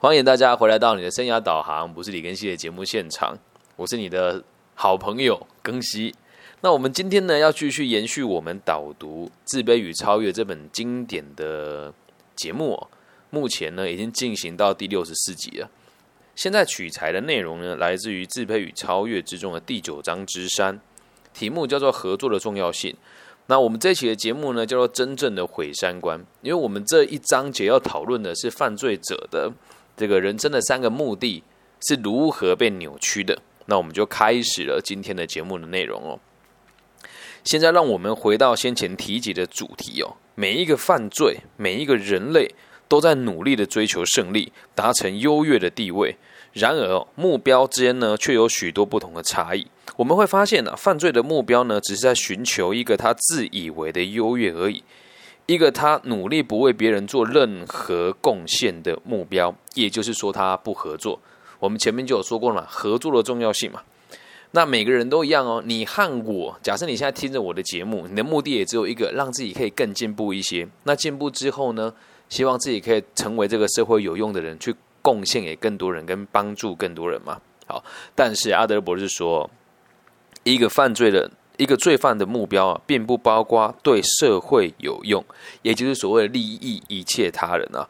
欢迎大家回来到你的生涯导航，不是李根熙的节目现场，我是你的好朋友庚希。那我们今天呢，要继续延续我们导读《自卑与超越》这本经典的节目哦。目前呢，已经进行到第六十四集了。现在取材的内容呢，来自于《自卑与超越》之中的第九章之三，题目叫做“合作的重要性”。那我们这期的节目呢，叫做“真正的毁三观”，因为我们这一章节要讨论的是犯罪者的这个人生的三个目的是如何被扭曲的。那我们就开始了今天的节目的内容哦。现在让我们回到先前提及的主题哦，每一个犯罪，每一个人类都在努力的追求胜利，达成优越的地位。然而，目标之间呢，却有许多不同的差异。我们会发现呢，犯罪的目标呢，只是在寻求一个他自以为的优越而已，一个他努力不为别人做任何贡献的目标。也就是说，他不合作。我们前面就有说过了嘛，合作的重要性嘛。那每个人都一样哦。你和我，假设你现在听着我的节目，你的目的也只有一个，让自己可以更进步一些。那进步之后呢，希望自己可以成为这个社会有用的人，去贡献给更多人，跟帮助更多人嘛。好，但是阿德博士说。一个犯罪的一个罪犯的目标啊，并不包括对社会有用，也就是所谓的利益一切他人啊。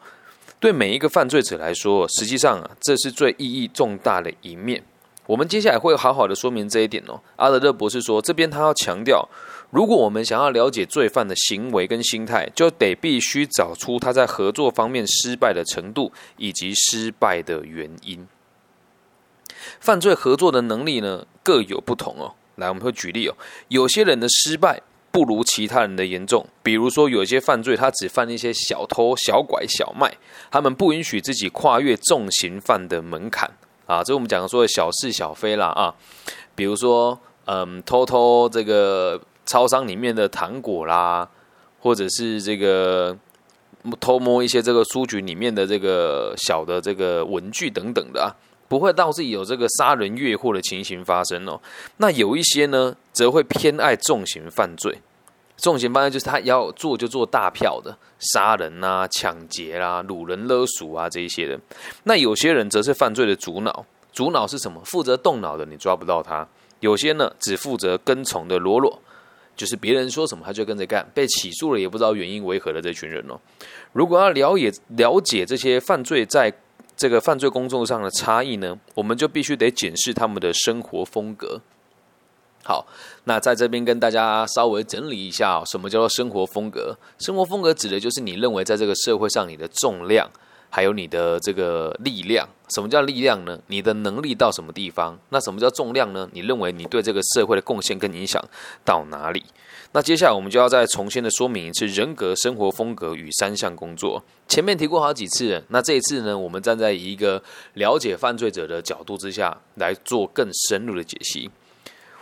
对每一个犯罪者来说，实际上啊，这是最意义重大的一面。我们接下来会好好的说明这一点哦。阿德勒博士说，这边他要强调，如果我们想要了解罪犯的行为跟心态，就得必须找出他在合作方面失败的程度以及失败的原因。犯罪合作的能力呢，各有不同哦。来，我们会举例哦。有些人的失败不如其他人的严重，比如说有一些犯罪，他只犯一些小偷、小拐、小卖，他们不允许自己跨越重刑犯的门槛啊。这我们讲说的小事小非啦啊，比如说嗯，偷偷这个超商里面的糖果啦，或者是这个偷摸一些这个书局里面的这个小的这个文具等等的啊。不会导致有这个杀人越货的情形发生哦。那有一些呢，则会偏爱重刑犯罪。重刑犯罪就是他要做就做大票的杀人啊、抢劫啦、掳人勒赎啊这一些的。那有些人则是犯罪的主脑，主脑是什么？负责动脑的你抓不到他。有些呢，只负责跟从的喽啰，就是别人说什么他就跟着干。被起诉了也不知道原因为何的这群人哦。如果要了解了解这些犯罪在。这个犯罪工作上的差异呢，我们就必须得检视他们的生活风格。好，那在这边跟大家稍微整理一下，什么叫做生活风格？生活风格指的就是你认为在这个社会上你的重量，还有你的这个力量。什么叫力量呢？你的能力到什么地方？那什么叫重量呢？你认为你对这个社会的贡献跟影响到哪里？那接下来我们就要再重新的说明一次人格、生活风格与三项工作。前面提过好几次，那这一次呢，我们站在一个了解犯罪者的角度之下来做更深入的解析。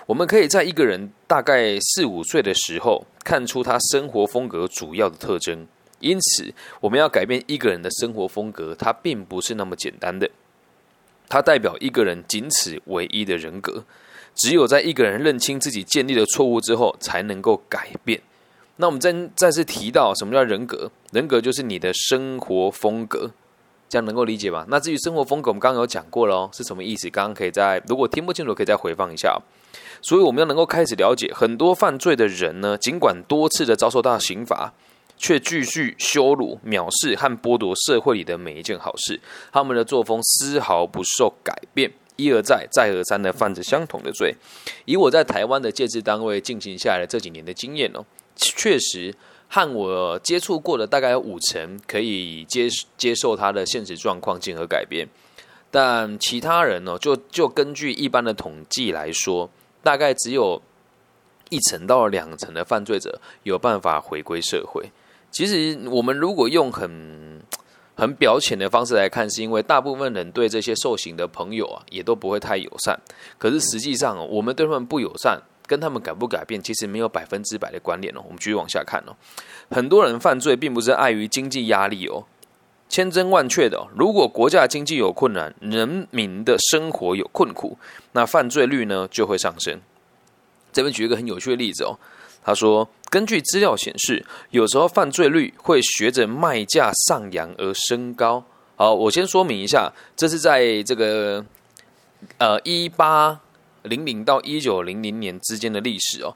我们可以在一个人大概四五岁的时候看出他生活风格主要的特征。因此，我们要改变一个人的生活风格，它并不是那么简单的。它代表一个人仅此唯一的人格。只有在一个人认清自己建立的错误之后，才能够改变。那我们再再次提到，什么叫人格？人格就是你的生活风格，这样能够理解吗？那至于生活风格，我们刚刚有讲过了哦，是什么意思？刚刚可以再如果听不清楚，可以再回放一下。所以我们要能够开始了解，很多犯罪的人呢，尽管多次的遭受到刑罚，却继续羞辱、藐视和剥夺社会里的每一件好事，他们的作风丝毫不受改变。一而再、再而三的犯着相同的罪。以我在台湾的戒治单位进行下来这几年的经验哦，确实和我接触过的大概有五成可以接接受他的现实状况进而改变，但其他人呢，就就根据一般的统计来说，大概只有一成到两成的犯罪者有办法回归社会。其实我们如果用很很表浅的方式来看，是因为大部分人对这些受刑的朋友啊，也都不会太友善。可是实际上，我们对他们不友善，跟他们改不改变，其实没有百分之百的关联哦。我们继续往下看哦。很多人犯罪，并不是碍于经济压力哦，千真万确的。如果国家经济有困难，人民的生活有困苦，那犯罪率呢就会上升。这边举一个很有趣的例子哦。他说：“根据资料显示，有时候犯罪率会随着卖价上扬而升高。好，我先说明一下，这是在这个呃一八零零到一九零零年之间的历史哦。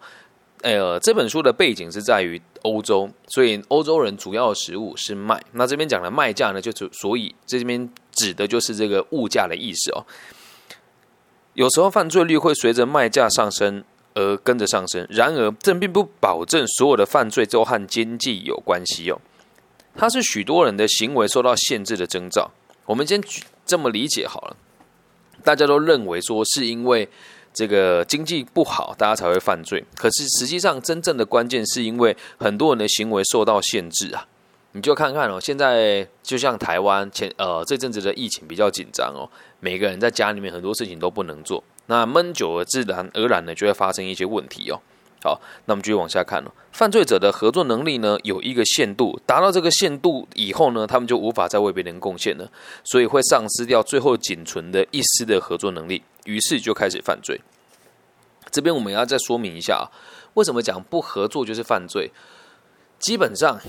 呃，这本书的背景是在于欧洲，所以欧洲人主要的食物是麦。那这边讲的卖价呢，就是所以这边指的就是这个物价的意思哦。有时候犯罪率会随着卖价上升而跟着上升，然而这并不保证所有的犯罪都和经济有关系哦。它是许多人的行为受到限制的征兆。我们先这么理解好了，大家都认为说是因为。这个经济不好，大家才会犯罪。可是实际上，真正的关键是因为很多人的行为受到限制啊。你就看看哦，现在就像台湾前呃这阵子的疫情比较紧张哦，每个人在家里面很多事情都不能做，那闷久了，自然而然的就会发生一些问题哦。好，那我们继续往下看了。犯罪者的合作能力呢，有一个限度，达到这个限度以后呢，他们就无法再为别人贡献了，所以会丧失掉最后仅存的一丝的合作能力，于是就开始犯罪。这边我们要再说明一下啊，为什么讲不合作就是犯罪？基本上，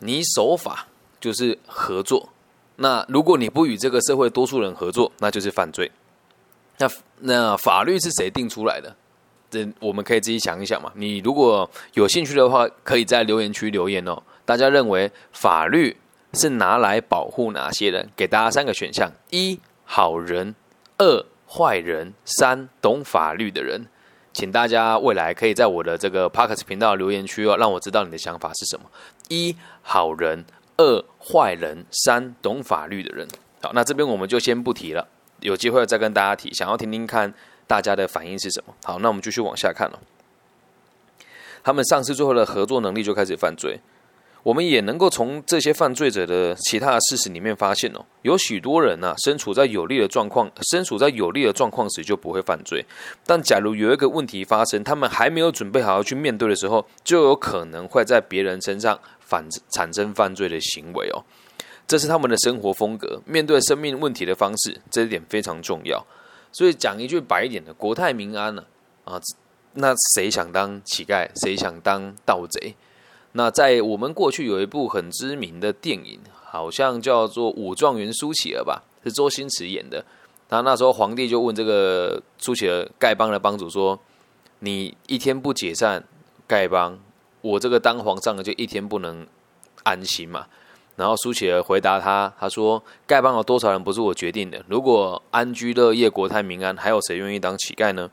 你守法就是合作，那如果你不与这个社会多数人合作，那就是犯罪。那那法律是谁定出来的？这我们可以自己想一想嘛。你如果有兴趣的话，可以在留言区留言哦。大家认为法律是拿来保护哪些人？给大家三个选项：一、好人；二、坏人；三、懂法律的人。请大家未来可以在我的这个 Parkes 频道留言区哦，让我知道你的想法是什么。一、好人；二、坏人；三、懂法律的人。好，那这边我们就先不提了，有机会再跟大家提。想要听听看。大家的反应是什么？好，那我们继续往下看了。他们丧失最后的合作能力，就开始犯罪。我们也能够从这些犯罪者的其他的事实里面发现哦，有许多人呢，身处在有利的状况，身处在有利的状况时就不会犯罪。但假如有一个问题发生，他们还没有准备好要去面对的时候，就有可能会在别人身上反产生犯罪的行为哦。这是他们的生活风格，面对生命问题的方式，这一点非常重要。所以讲一句白一点的，国泰民安呢啊，那谁想当乞丐，谁想当盗贼？那在我们过去有一部很知名的电影，好像叫做《武状元苏乞儿》吧，是周星驰演的。那那时候皇帝就问这个苏乞儿丐帮的帮主说：“你一天不解散丐帮，我这个当皇上的就一天不能安心嘛。”然后苏乞儿回答他：“他说，丐帮有多少人不是我决定的。如果安居乐业、国泰民安，还有谁愿意当乞丐呢？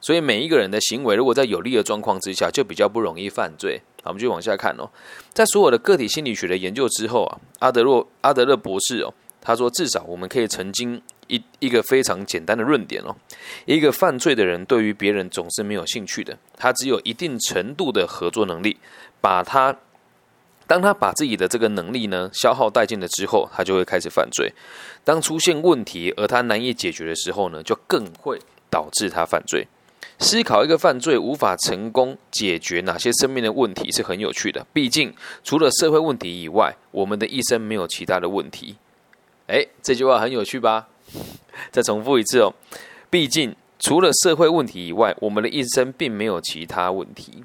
所以每一个人的行为，如果在有利的状况之下，就比较不容易犯罪。好，我们就往下看哦。在所有的个体心理学的研究之后啊，阿德洛阿德勒博士哦，他说，至少我们可以曾经一一个非常简单的论点哦：一个犯罪的人对于别人总是没有兴趣的，他只有一定程度的合作能力，把他。”当他把自己的这个能力呢消耗殆尽了之后，他就会开始犯罪。当出现问题而他难以解决的时候呢，就更会导致他犯罪。思考一个犯罪无法成功解决哪些生命的问题是很有趣的。毕竟除了社会问题以外，我们的一生没有其他的问题。哎，这句话很有趣吧？再重复一次哦。毕竟除了社会问题以外，我们的一生并没有其他问题。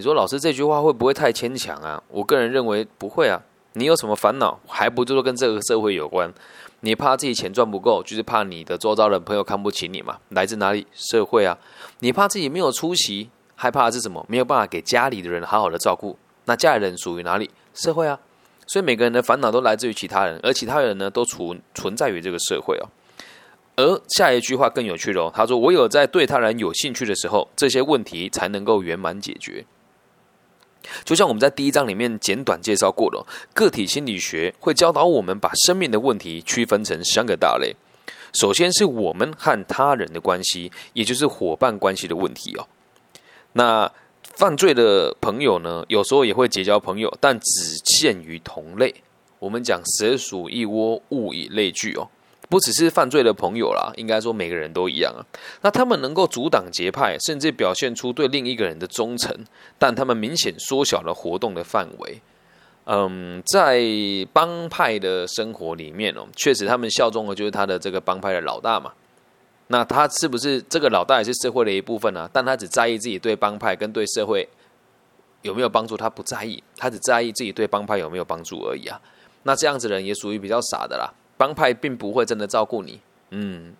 你说老师这句话会不会太牵强啊？我个人认为不会啊。你有什么烦恼，还不就是跟这个社会有关？你怕自己钱赚不够，就是怕你的周遭的朋友看不起你嘛？来自哪里？社会啊。你怕自己没有出息，害怕是什么？没有办法给家里的人好好的照顾。那家里人属于哪里？社会啊。所以每个人的烦恼都来自于其他人，而其他人呢，都存存在于这个社会哦。而下一句话更有趣了，他说：“我有在对他人有兴趣的时候，这些问题才能够圆满解决。”就像我们在第一章里面简短介绍过的，个体心理学会教导我们把生命的问题区分成三个大类。首先是我们和他人的关系，也就是伙伴关系的问题哦。那犯罪的朋友呢，有时候也会结交朋友，但只限于同类。我们讲蛇鼠一窝，物以类聚哦。不只是犯罪的朋友啦，应该说每个人都一样啊。那他们能够阻挡结派，甚至表现出对另一个人的忠诚，但他们明显缩小了活动的范围。嗯，在帮派的生活里面哦，确实他们效忠的就是他的这个帮派的老大嘛。那他是不是这个老大也是社会的一部分呢？但他只在意自己对帮派跟对社会有没有帮助，他不在意，他只在意自己对帮派有没有帮助而已啊。那这样子人也属于比较傻的啦。帮派并不会真的照顾你。嗯，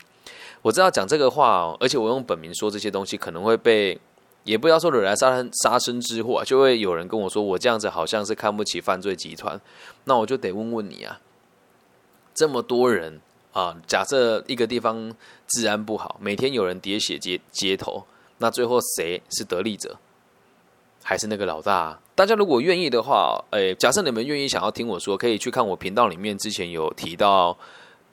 我知道讲这个话哦，而且我用本名说这些东西，可能会被也不要说惹来杀身杀身之祸，就会有人跟我说我这样子好像是看不起犯罪集团。那我就得问问你啊，这么多人啊，假设一个地方治安不好，每天有人喋血街街头，那最后谁是得利者？还是那个老大？大家如果愿意的话，诶，假设你们愿意想要听我说，可以去看我频道里面之前有提到《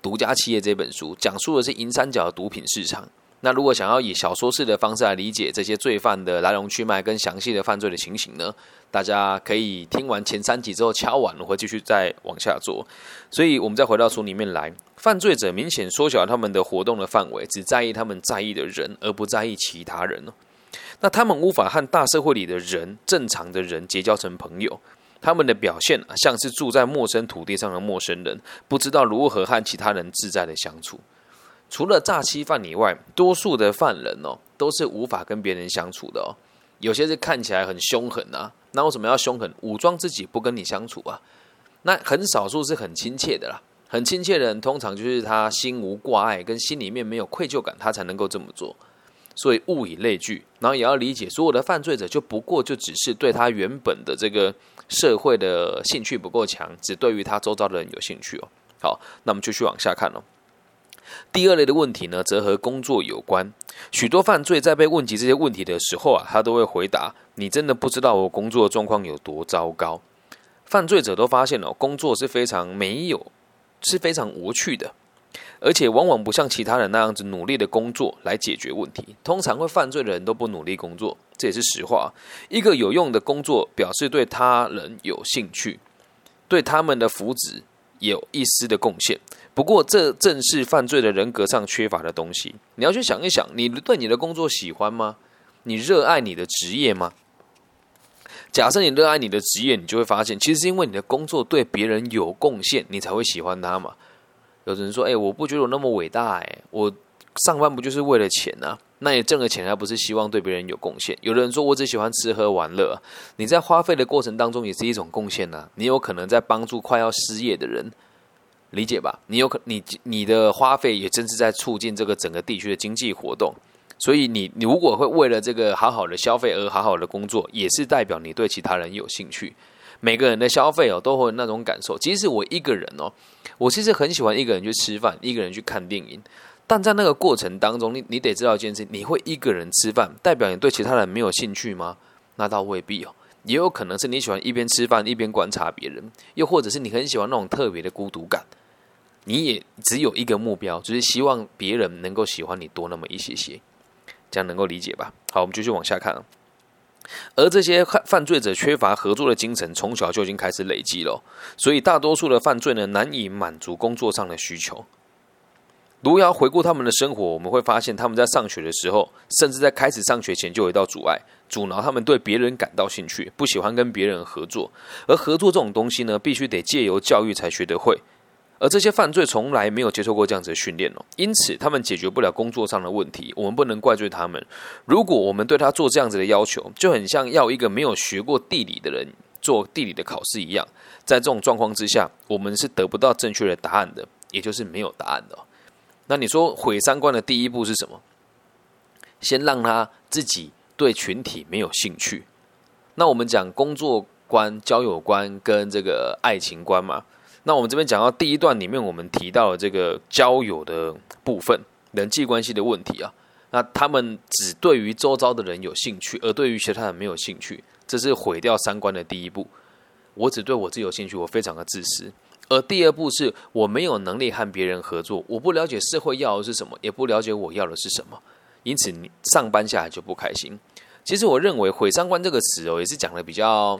独家企业》这本书，讲述的是银三角的毒品市场。那如果想要以小说式的方式来理解这些罪犯的来龙去脉跟详细的犯罪的情形呢？大家可以听完前三集之后敲完，我会继续再往下做。所以，我们再回到书里面来，犯罪者明显缩小他们的活动的范围，只在意他们在意的人，而不在意其他人。那他们无法和大社会里的人、正常的人结交成朋友，他们的表现像是住在陌生土地上的陌生人，不知道如何和其他人自在的相处。除了诈欺犯以外，多数的犯人哦，都是无法跟别人相处的哦。有些是看起来很凶狠啊，那为什么要凶狠？武装自己不跟你相处啊？那很少数是很亲切的啦，很亲切的人，通常就是他心无挂碍，跟心里面没有愧疚感，他才能够这么做。所以物以类聚，然后也要理解，所有的犯罪者就不过就只是对他原本的这个社会的兴趣不够强，只对于他周遭的人有兴趣哦。好，那我们继续往下看哦。第二类的问题呢，则和工作有关。许多犯罪在被问及这些问题的时候啊，他都会回答：“你真的不知道我工作状况有多糟糕。”犯罪者都发现哦，工作是非常没有，是非常无趣的，而且往往不像其他人那样子努力的工作来解决问题。通常会犯罪的人都不努力工作，这也是实话。一个有用的工作，表示对他人有兴趣，对他们的福祉有一丝的贡献。不过，这正是犯罪的人格上缺乏的东西。你要去想一想，你对你的工作喜欢吗？你热爱你的职业吗？假设你热爱你的职业，你就会发现，其实是因为你的工作对别人有贡献，你才会喜欢它嘛。有人说：“哎，我不觉得我那么伟大，哎，我上班不就是为了钱啊？那你挣了钱，还不是希望对别人有贡献？”有的人说：“我只喜欢吃喝玩乐。”你在花费的过程当中，也是一种贡献呢。你有可能在帮助快要失业的人。理解吧，你有可你你的花费也正是在促进这个整个地区的经济活动，所以你你如果会为了这个好好的消费而好好的工作，也是代表你对其他人有兴趣。每个人的消费哦都会有那种感受。即使我一个人哦，我其实很喜欢一个人去吃饭，一个人去看电影，但在那个过程当中，你你得知道一件事：你会一个人吃饭，代表你对其他人没有兴趣吗？那倒未必哦，也有可能是你喜欢一边吃饭一边观察别人，又或者是你很喜欢那种特别的孤独感。你也只有一个目标，就是希望别人能够喜欢你多那么一些些，这样能够理解吧？好，我们继续往下看。而这些犯犯罪者缺乏合作的精神，从小就已经开始累积了，所以大多数的犯罪呢，难以满足工作上的需求。如要回顾他们的生活，我们会发现他们在上学的时候，甚至在开始上学前就有一道阻碍，阻挠他们对别人感到兴趣，不喜欢跟别人合作。而合作这种东西呢，必须得借由教育才学得会。而这些犯罪从来没有接受过这样子的训练哦，因此他们解决不了工作上的问题。我们不能怪罪他们。如果我们对他做这样子的要求，就很像要一个没有学过地理的人做地理的考试一样。在这种状况之下，我们是得不到正确的答案的，也就是没有答案的。那你说毁三观的第一步是什么？先让他自己对群体没有兴趣。那我们讲工作观、交友观跟这个爱情观嘛。那我们这边讲到第一段里面，我们提到了这个交友的部分，人际关系的问题啊。那他们只对于周遭的人有兴趣，而对于其他人没有兴趣，这是毁掉三观的第一步。我只对我自己有兴趣，我非常的自私。而第二步是我没有能力和别人合作，我不了解社会要的是什么，也不了解我要的是什么，因此你上班下来就不开心。其实我认为毁三观这个词哦，也是讲的比较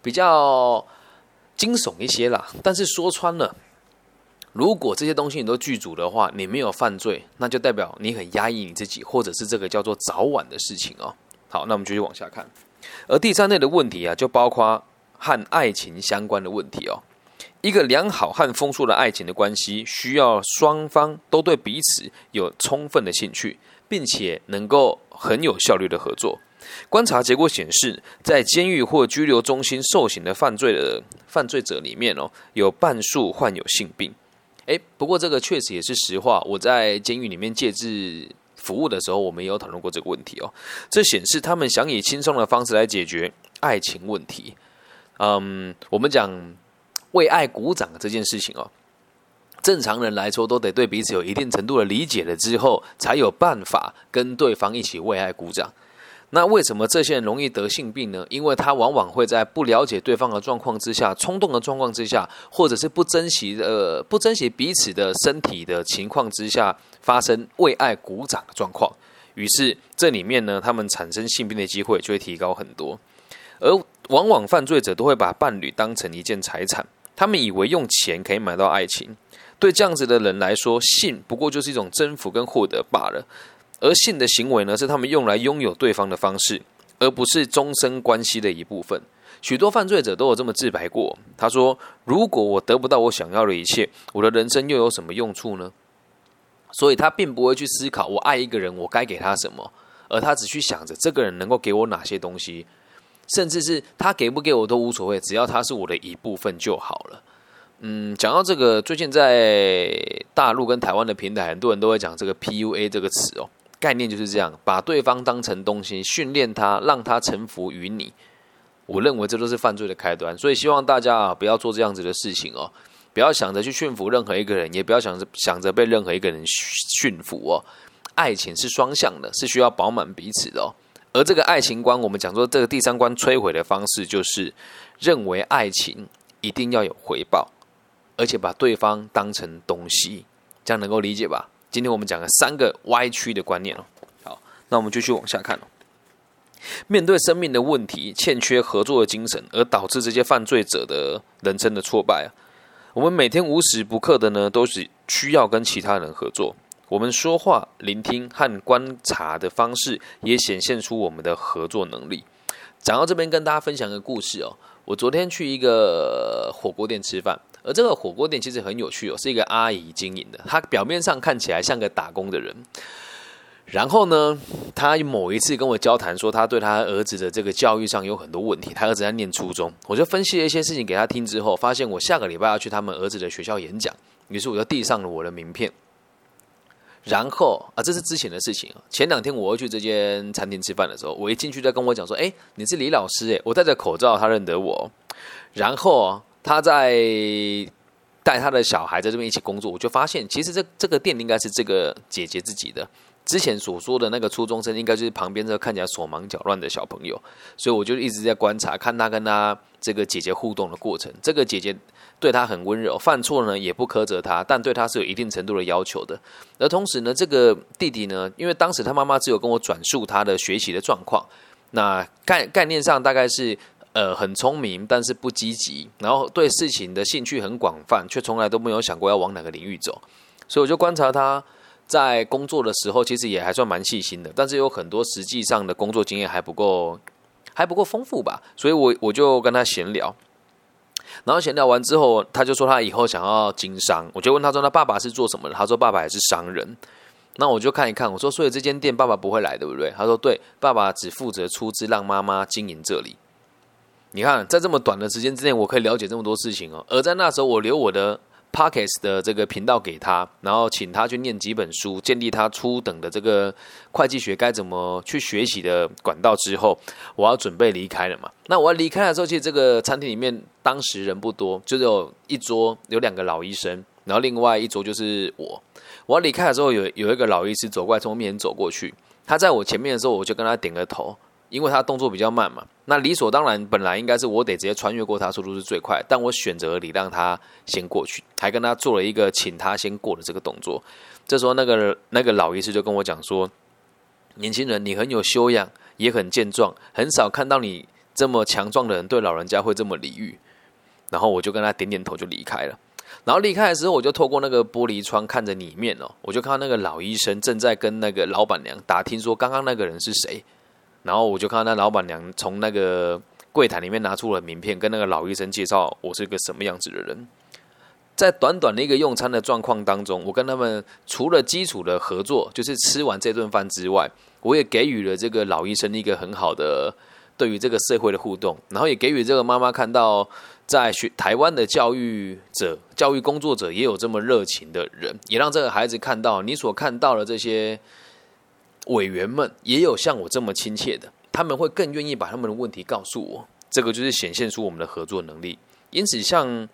比较。惊悚一些啦，但是说穿了，如果这些东西你都具足的话，你没有犯罪，那就代表你很压抑你自己，或者是这个叫做早晚的事情哦。好，那我们继续往下看。而第三类的问题啊，就包括和爱情相关的问题哦。一个良好和丰富的爱情的关系，需要双方都对彼此有充分的兴趣，并且能够很有效率的合作。观察结果显示，在监狱或拘留中心受刑的犯罪的犯罪者里面哦，有半数患有性病，诶，不过这个确实也是实话。我在监狱里面戒治服务的时候，我们也有讨论过这个问题哦。这显示他们想以轻松的方式来解决爱情问题。嗯，我们讲为爱鼓掌这件事情哦，正常人来说都得对彼此有一定程度的理解了之后，才有办法跟对方一起为爱鼓掌。那为什么这些人容易得性病呢？因为他往往会在不了解对方的状况之下、冲动的状况之下，或者是不珍惜呃、不珍惜彼此的身体的情况之下，发生为爱鼓掌的状况。于是这里面呢，他们产生性病的机会就会提高很多。而往往犯罪者都会把伴侣当成一件财产，他们以为用钱可以买到爱情。对这样子的人来说，性不过就是一种征服跟获得罢了。而性的行为呢，是他们用来拥有对方的方式，而不是终身关系的一部分。许多犯罪者都有这么自白过。他说：“如果我得不到我想要的一切，我的人生又有什么用处呢？”所以，他并不会去思考我爱一个人，我该给他什么，而他只去想着这个人能够给我哪些东西，甚至是他给不给我都无所谓，只要他是我的一部分就好了。嗯，讲到这个，最近在大陆跟台湾的平台，很多人都会讲这个 “PUA” 这个词哦。概念就是这样，把对方当成东西，训练他，让他臣服于你。我认为这都是犯罪的开端，所以希望大家啊，不要做这样子的事情哦，不要想着去驯服任何一个人，也不要想着想着被任何一个人驯服哦。爱情是双向的，是需要饱满彼此的哦。而这个爱情观，我们讲说这个第三关摧毁的方式，就是认为爱情一定要有回报，而且把对方当成东西，这样能够理解吧？今天我们讲了三个歪曲的观念哦。好，那我们继续往下看哦。面对生命的问题，欠缺合作的精神，而导致这些犯罪者的人生的挫败啊。我们每天无时不刻的呢，都是需要跟其他人合作。我们说话、聆听和观察的方式，也显现出我们的合作能力。讲到这边，跟大家分享个故事哦。我昨天去一个火锅店吃饭。而这个火锅店其实很有趣哦，是一个阿姨经营的。她表面上看起来像个打工的人，然后呢，她某一次跟我交谈说，她对她儿子的这个教育上有很多问题。她儿子在念初中，我就分析了一些事情给她听之后，发现我下个礼拜要去他们儿子的学校演讲，于是我就递上了我的名片。然后啊，这是之前的事情前两天我要去这间餐厅吃饭的时候，我一进去在跟我讲说：“哎，你是李老师哎。”我戴着口罩，他认得我。然后。他在带他的小孩在这边一起工作，我就发现其实这这个店应该是这个姐姐自己的。之前所说的那个初中生，应该就是旁边这个看起来手忙脚乱的小朋友。所以我就一直在观察，看他跟他这个姐姐互动的过程。这个姐姐对他很温柔，犯错呢也不苛责他，但对他是有一定程度的要求的。而同时呢，这个弟弟呢，因为当时他妈妈只有跟我转述他的学习的状况，那概概念上大概是。呃，很聪明，但是不积极，然后对事情的兴趣很广泛，却从来都没有想过要往哪个领域走。所以我就观察他在工作的时候，其实也还算蛮细心的，但是有很多实际上的工作经验还不够，还不够丰富吧。所以我我就跟他闲聊，然后闲聊完之后，他就说他以后想要经商。我就问他说：“他爸爸是做什么的？”他说：“爸爸也是商人。”那我就看一看，我说：“所以这间店爸爸不会来，对不对？”他说：“对，爸爸只负责出资让妈妈经营这里。”你看，在这么短的时间之内，我可以了解这么多事情哦。而在那时候，我留我的 Pockets 的这个频道给他，然后请他去念几本书，建立他初等的这个会计学该怎么去学习的管道之后，我要准备离开了嘛。那我要离开的时候，其实这个餐厅里面当时人不多，就有一桌有两个老医生，然后另外一桌就是我。我要离开的时候，有有一个老医师走过来，从我面前走过去，他在我前面的时候，我就跟他点个头。因为他动作比较慢嘛，那理所当然，本来应该是我得直接穿越过他，速度是最快。但我选择礼让他先过去，还跟他做了一个请他先过的这个动作。这时候，那个那个老医师就跟我讲说：“年轻人，你很有修养，也很健壮，很少看到你这么强壮的人对老人家会这么礼遇。”然后我就跟他点点头，就离开了。然后离开的时候，我就透过那个玻璃窗看着里面哦，我就看到那个老医生正在跟那个老板娘打听说刚刚那个人是谁。然后我就看到那老板娘从那个柜台里面拿出了名片，跟那个老医生介绍我是个什么样子的人。在短短的一个用餐的状况当中，我跟他们除了基础的合作，就是吃完这顿饭之外，我也给予了这个老医生一个很好的对于这个社会的互动，然后也给予这个妈妈看到在学台湾的教育者、教育工作者也有这么热情的人，也让这个孩子看到你所看到的这些委员们也有像我这么亲切的，他们会更愿意把他们的问题告诉我。这个就是显现出我们的合作能力。因此，像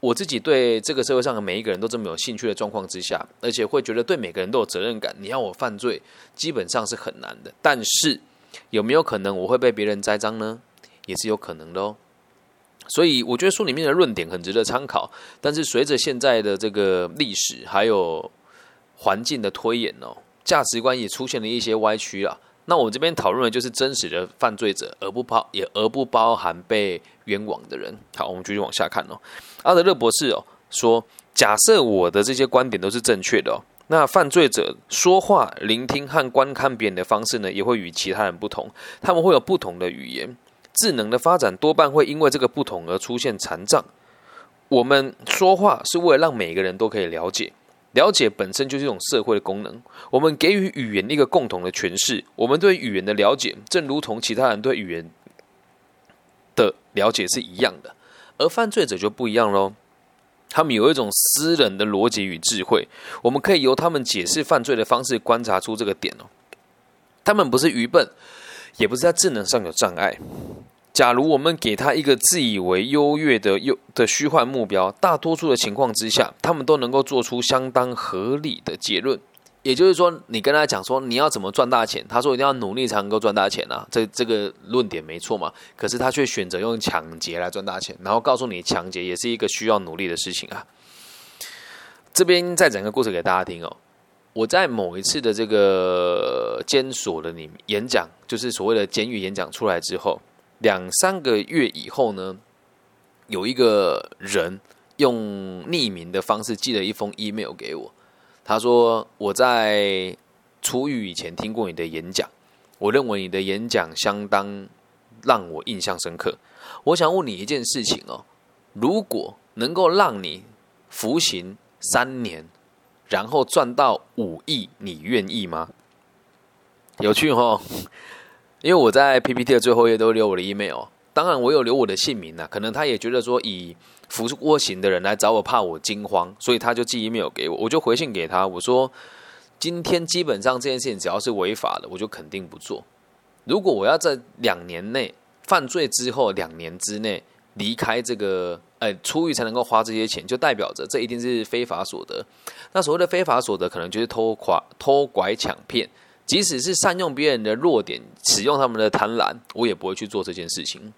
我自己对这个社会上的每一个人都这么有兴趣的状况之下，而且会觉得对每个人都有责任感，你要我犯罪，基本上是很难的。但是有没有可能我会被别人栽赃呢？也是有可能的哦。所以我觉得书里面的论点很值得参考，但是随着现在的这个历史还有环境的推演哦，价值观也出现了一些歪曲啊。那我们这边讨论的就是真实的犯罪者，而不包也而不包含被冤枉的人。好，我们继续往下看哦。阿德勒博士哦说，假设我的这些观点都是正确的哦，那犯罪者说话、聆听和观看别人的方式呢，也会与其他人不同，他们会有不同的语言。智能的发展多半会因为这个不同而出现残障。我们说话是为了让每个人都可以了解，了解本身就是一种社会的功能。我们给予语言一个共同的诠释，我们对语言的了解，正如同其他人对语言的了解是一样的。而犯罪者就不一样喽，他们有一种私人的逻辑与智慧，我们可以由他们解释犯罪的方式观察出这个点哦。他们不是愚笨。也不是在智能上有障碍。假如我们给他一个自以为优越的优的虚幻目标，大多数的情况之下，他们都能够做出相当合理的结论。也就是说，你跟他讲说你要怎么赚大钱，他说一定要努力才能够赚大钱啊，这这个论点没错嘛。可是他却选择用抢劫来赚大钱，然后告诉你抢劫也是一个需要努力的事情啊。这边再讲个故事给大家听哦。我在某一次的这个监所的里演讲，就是所谓的监狱演讲出来之后，两三个月以后呢，有一个人用匿名的方式寄了一封 email 给我，他说我在出狱以前听过你的演讲，我认为你的演讲相当让我印象深刻。我想问你一件事情哦，如果能够让你服刑三年。然后赚到五亿，你愿意吗？有趣哦，因为我在 PPT 的最后页都留我的 email，当然我有留我的姓名啊。可能他也觉得说，以服过型的人来找我，怕我惊慌，所以他就寄 email 给我。我就回信给他，我说今天基本上这件事情只要是违法的，我就肯定不做。如果我要在两年内犯罪之后两年之内离开这个。呃，出狱才能够花这些钱，就代表着这一定是非法所得。那所谓的非法所得，可能就是偷垮、偷拐、抢骗。即使是善用别人的弱点，使用他们的贪婪，我也不会去做这件事情。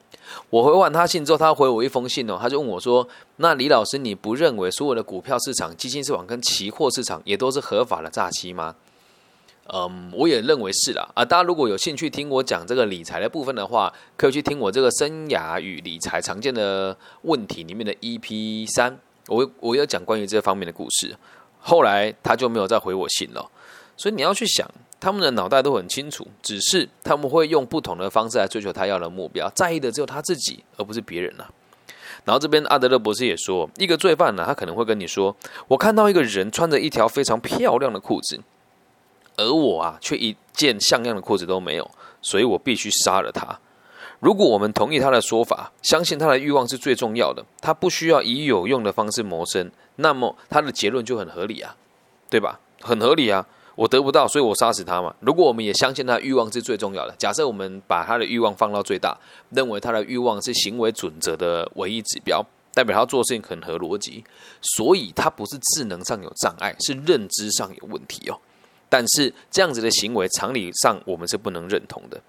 我回完他信之后，他回我一封信哦，他就问我说：“那李老师，你不认为所有的股票市场、基金市场跟期货市场也都是合法的诈欺吗？”嗯，我也认为是啦。啊，大家如果有兴趣听我讲这个理财的部分的话，可以去听我这个生涯与理财常见的问题里面的 EP 三，我我有讲关于这方面的故事。后来他就没有再回我信了，所以你要去想，他们的脑袋都很清楚，只是他们会用不同的方式来追求他要的目标，在意的只有他自己，而不是别人了。然后这边阿德勒博士也说，一个罪犯呢，他可能会跟你说，我看到一个人穿着一条非常漂亮的裤子。而我啊，却一件像样的裤子都没有，所以我必须杀了他。如果我们同意他的说法，相信他的欲望是最重要的，他不需要以有用的方式谋生，那么他的结论就很合理啊，对吧？很合理啊，我得不到，所以我杀死他嘛。如果我们也相信他的欲望是最重要的，假设我们把他的欲望放到最大，认为他的欲望是行为准则的唯一指标，代表他做事情很合逻辑，所以他不是智能上有障碍，是认知上有问题哦。但是这样子的行为，常理上我们是不能认同的。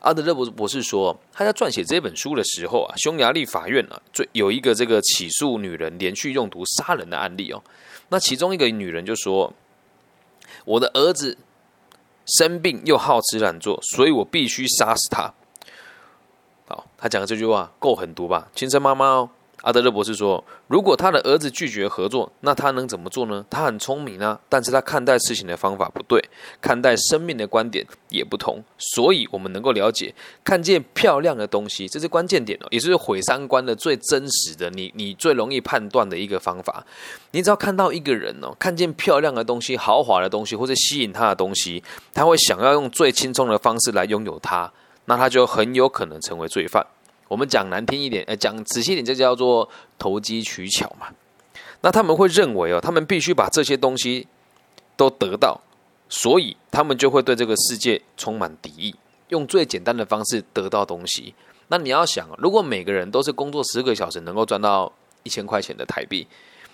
阿德勒博博士说，他在撰写这本书的时候啊，匈牙利法院啊，最有一个这个起诉女人连续用毒杀人的案例哦。那其中一个女人就说：“我的儿子生病又好吃懒做，所以我必须杀死他。”好，他讲的这句话够狠毒吧？亲生妈妈哦。阿德勒博士说：“如果他的儿子拒绝合作，那他能怎么做呢？他很聪明啊，但是他看待事情的方法不对，看待生命的观点也不同。所以，我们能够了解，看见漂亮的东西，这是关键点哦，也是毁三观的最真实的，你你最容易判断的一个方法。你只要看到一个人哦，看见漂亮的东西、豪华的东西或者吸引他的东西，他会想要用最轻松的方式来拥有它，那他就很有可能成为罪犯。”我们讲难听一点，呃，讲仔细一点，就叫做投机取巧嘛。那他们会认为哦，他们必须把这些东西都得到，所以他们就会对这个世界充满敌意，用最简单的方式得到东西。那你要想，如果每个人都是工作十个小时能够赚到一千块钱的台币，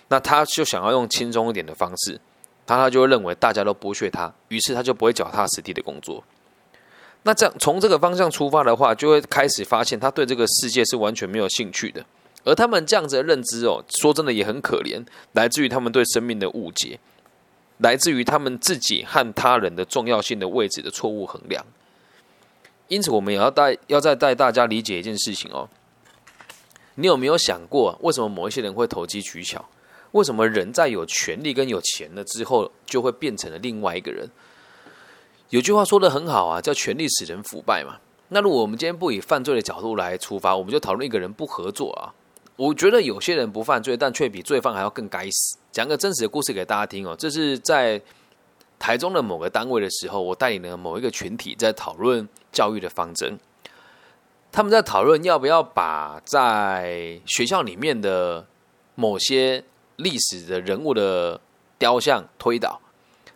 那他就想要用轻松一点的方式，他他就会认为大家都剥削他，于是他就不会脚踏实地的工作。那这样从这个方向出发的话，就会开始发现他对这个世界是完全没有兴趣的。而他们这样子的认知哦，说真的也很可怜，来自于他们对生命的误解，来自于他们自己和他人的重要性的位置的错误衡量。因此，我们也要带要再带大家理解一件事情哦。你有没有想过，为什么某一些人会投机取巧？为什么人在有权利跟有钱了之后，就会变成了另外一个人？有句话说的很好啊，叫“权力使人腐败”嘛。那如果我们今天不以犯罪的角度来出发，我们就讨论一个人不合作啊。我觉得有些人不犯罪，但却比罪犯还要更该死。讲个真实的故事给大家听哦。这是在台中的某个单位的时候，我带领了某一个群体在讨论教育的方针。他们在讨论要不要把在学校里面的某些历史的人物的雕像推倒，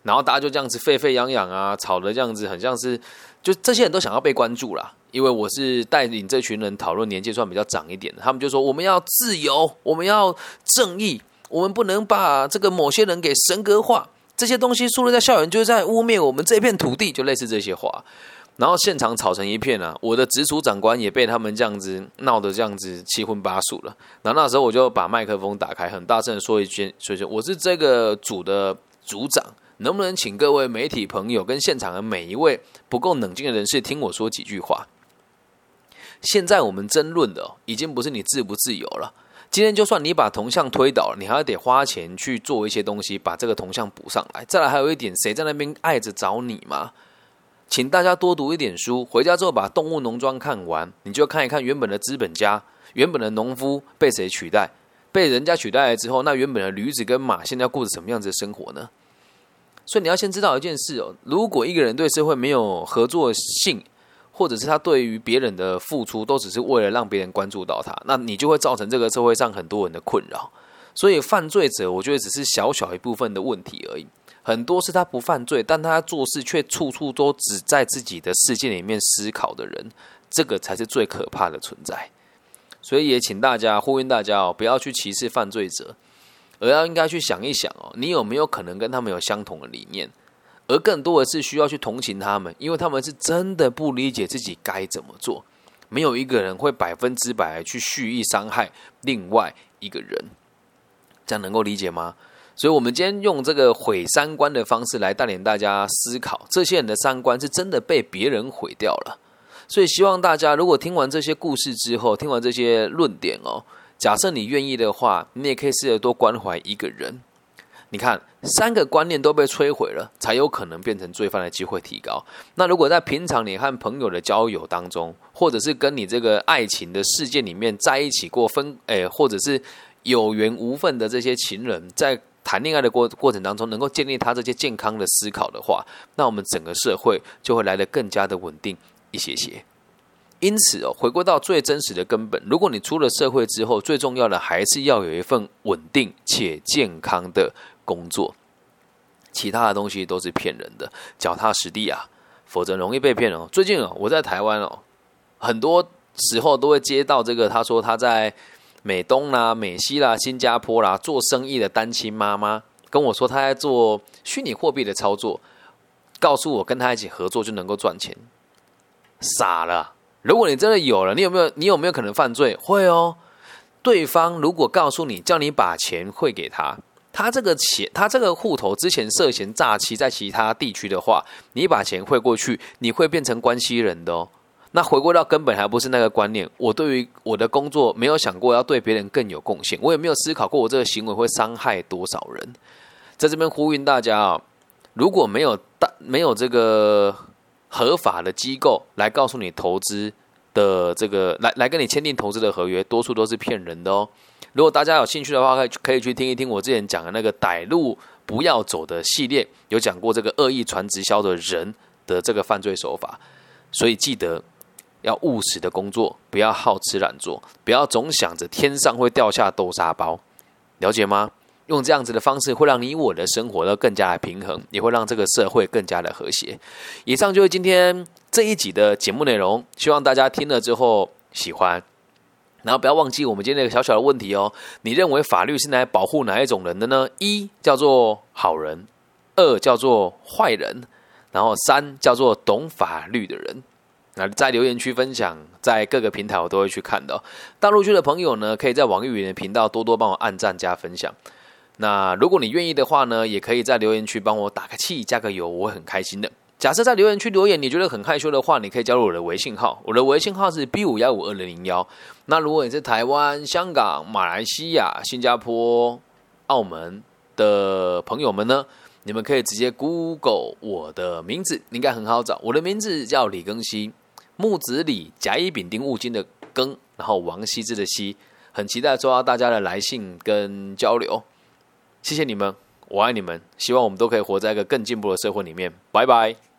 然后大家就这样子沸沸扬扬啊，吵的这样子，很像是就这些人都想要被关注啦。因为我是带领这群人讨论年纪算比较长一点的，他们就说我们要自由，我们要正义，我们不能把这个某些人给神格化，这些东西输入在校园就是在污蔑我们这片土地，就类似这些话。然后现场吵成一片啊，我的直属长官也被他们这样子闹得这样子七荤八素了。然后那时候我就把麦克风打开，很大声的说一句：“所以说我是这个组的组长，能不能请各位媒体朋友跟现场的每一位不够冷静的人士听我说几句话？”现在我们争论的已经不是你自不自由了。今天就算你把铜像推倒了，你还要得花钱去做一些东西，把这个铜像补上来。再来还有一点，谁在那边爱着找你吗？请大家多读一点书，回家之后把《动物农庄》看完，你就看一看原本的资本家、原本的农夫被谁取代？被人家取代了之后，那原本的驴子跟马现在过着什么样子的生活呢？所以你要先知道一件事哦，如果一个人对社会没有合作性，或者是他对于别人的付出都只是为了让别人关注到他，那你就会造成这个社会上很多人的困扰。所以犯罪者，我觉得只是小小一部分的问题而已，很多是他不犯罪，但他做事却处处都只在自己的世界里面思考的人，这个才是最可怕的存在。所以也请大家呼吁大家哦，不要去歧视犯罪者，而要应该去想一想哦，你有没有可能跟他们有相同的理念？而更多的是需要去同情他们，因为他们是真的不理解自己该怎么做。没有一个人会百分之百去蓄意伤害另外一个人，这样能够理解吗？所以，我们今天用这个毁三观的方式来带领大家思考，这些人的三观是真的被别人毁掉了。所以，希望大家如果听完这些故事之后，听完这些论点哦，假设你愿意的话，你也可以试着多关怀一个人。你看，三个观念都被摧毁了，才有可能变成罪犯的机会提高。那如果在平常你和朋友的交友当中，或者是跟你这个爱情的世界里面在一起过分，诶，或者是有缘无分的这些情人，在谈恋爱的过过程当中，能够建立他这些健康的思考的话，那我们整个社会就会来得更加的稳定一些些。因此哦，回归到最真实的根本，如果你出了社会之后，最重要的还是要有一份稳定且健康的。工作，其他的东西都是骗人的，脚踏实地啊，否则容易被骗哦。最近哦，我在台湾哦，很多时候都会接到这个，他说他在美东啦、美西啦、新加坡啦做生意的单亲妈妈跟我说，他在做虚拟货币的操作，告诉我跟他一起合作就能够赚钱，傻了。如果你真的有了，你有没有？你有没有可能犯罪？会哦。对方如果告诉你，叫你把钱汇给他。他这个钱，他这个户头之前涉嫌诈欺，在其他地区的话，你把钱汇过去，你会变成关系人的哦。那回归到根本，还不是那个观念。我对于我的工作没有想过要对别人更有贡献，我也没有思考过我这个行为会伤害多少人。在这边呼吁大家啊，如果没有大没有这个合法的机构来告诉你投资的这个来来跟你签订投资的合约，多数都是骗人的哦。如果大家有兴趣的话，可以可以去听一听我之前讲的那个“歹路不要走”的系列，有讲过这个恶意传直销的人的这个犯罪手法。所以记得要务实的工作，不要好吃懒做，不要总想着天上会掉下豆沙包，了解吗？用这样子的方式，会让你我的生活都更加的平衡，也会让这个社会更加的和谐。以上就是今天这一集的节目内容，希望大家听了之后喜欢。然后不要忘记我们今天那个小小的问题哦，你认为法律是来保护哪一种人的呢？一叫做好人，二叫做坏人，然后三叫做懂法律的人。那在留言区分享，在各个平台我都会去看的。大陆区的朋友呢，可以在网易云的频道多多帮我按赞加分享。那如果你愿意的话呢，也可以在留言区帮我打个气、加个油，我会很开心的。假设在留言区留言你觉得很害羞的话，你可以加入我的微信号，我的微信号是 B 五幺五二零零幺。那如果你是台湾、香港、马来西亚、新加坡、澳门的朋友们呢，你们可以直接 Google 我的名字，应该很好找。我的名字叫李庚希，木子李，甲乙丙丁戊金的庚，然后王羲之的羲。很期待收到大家的来信跟交流。谢谢你们，我爱你们，希望我们都可以活在一个更进步的社会里面。拜拜。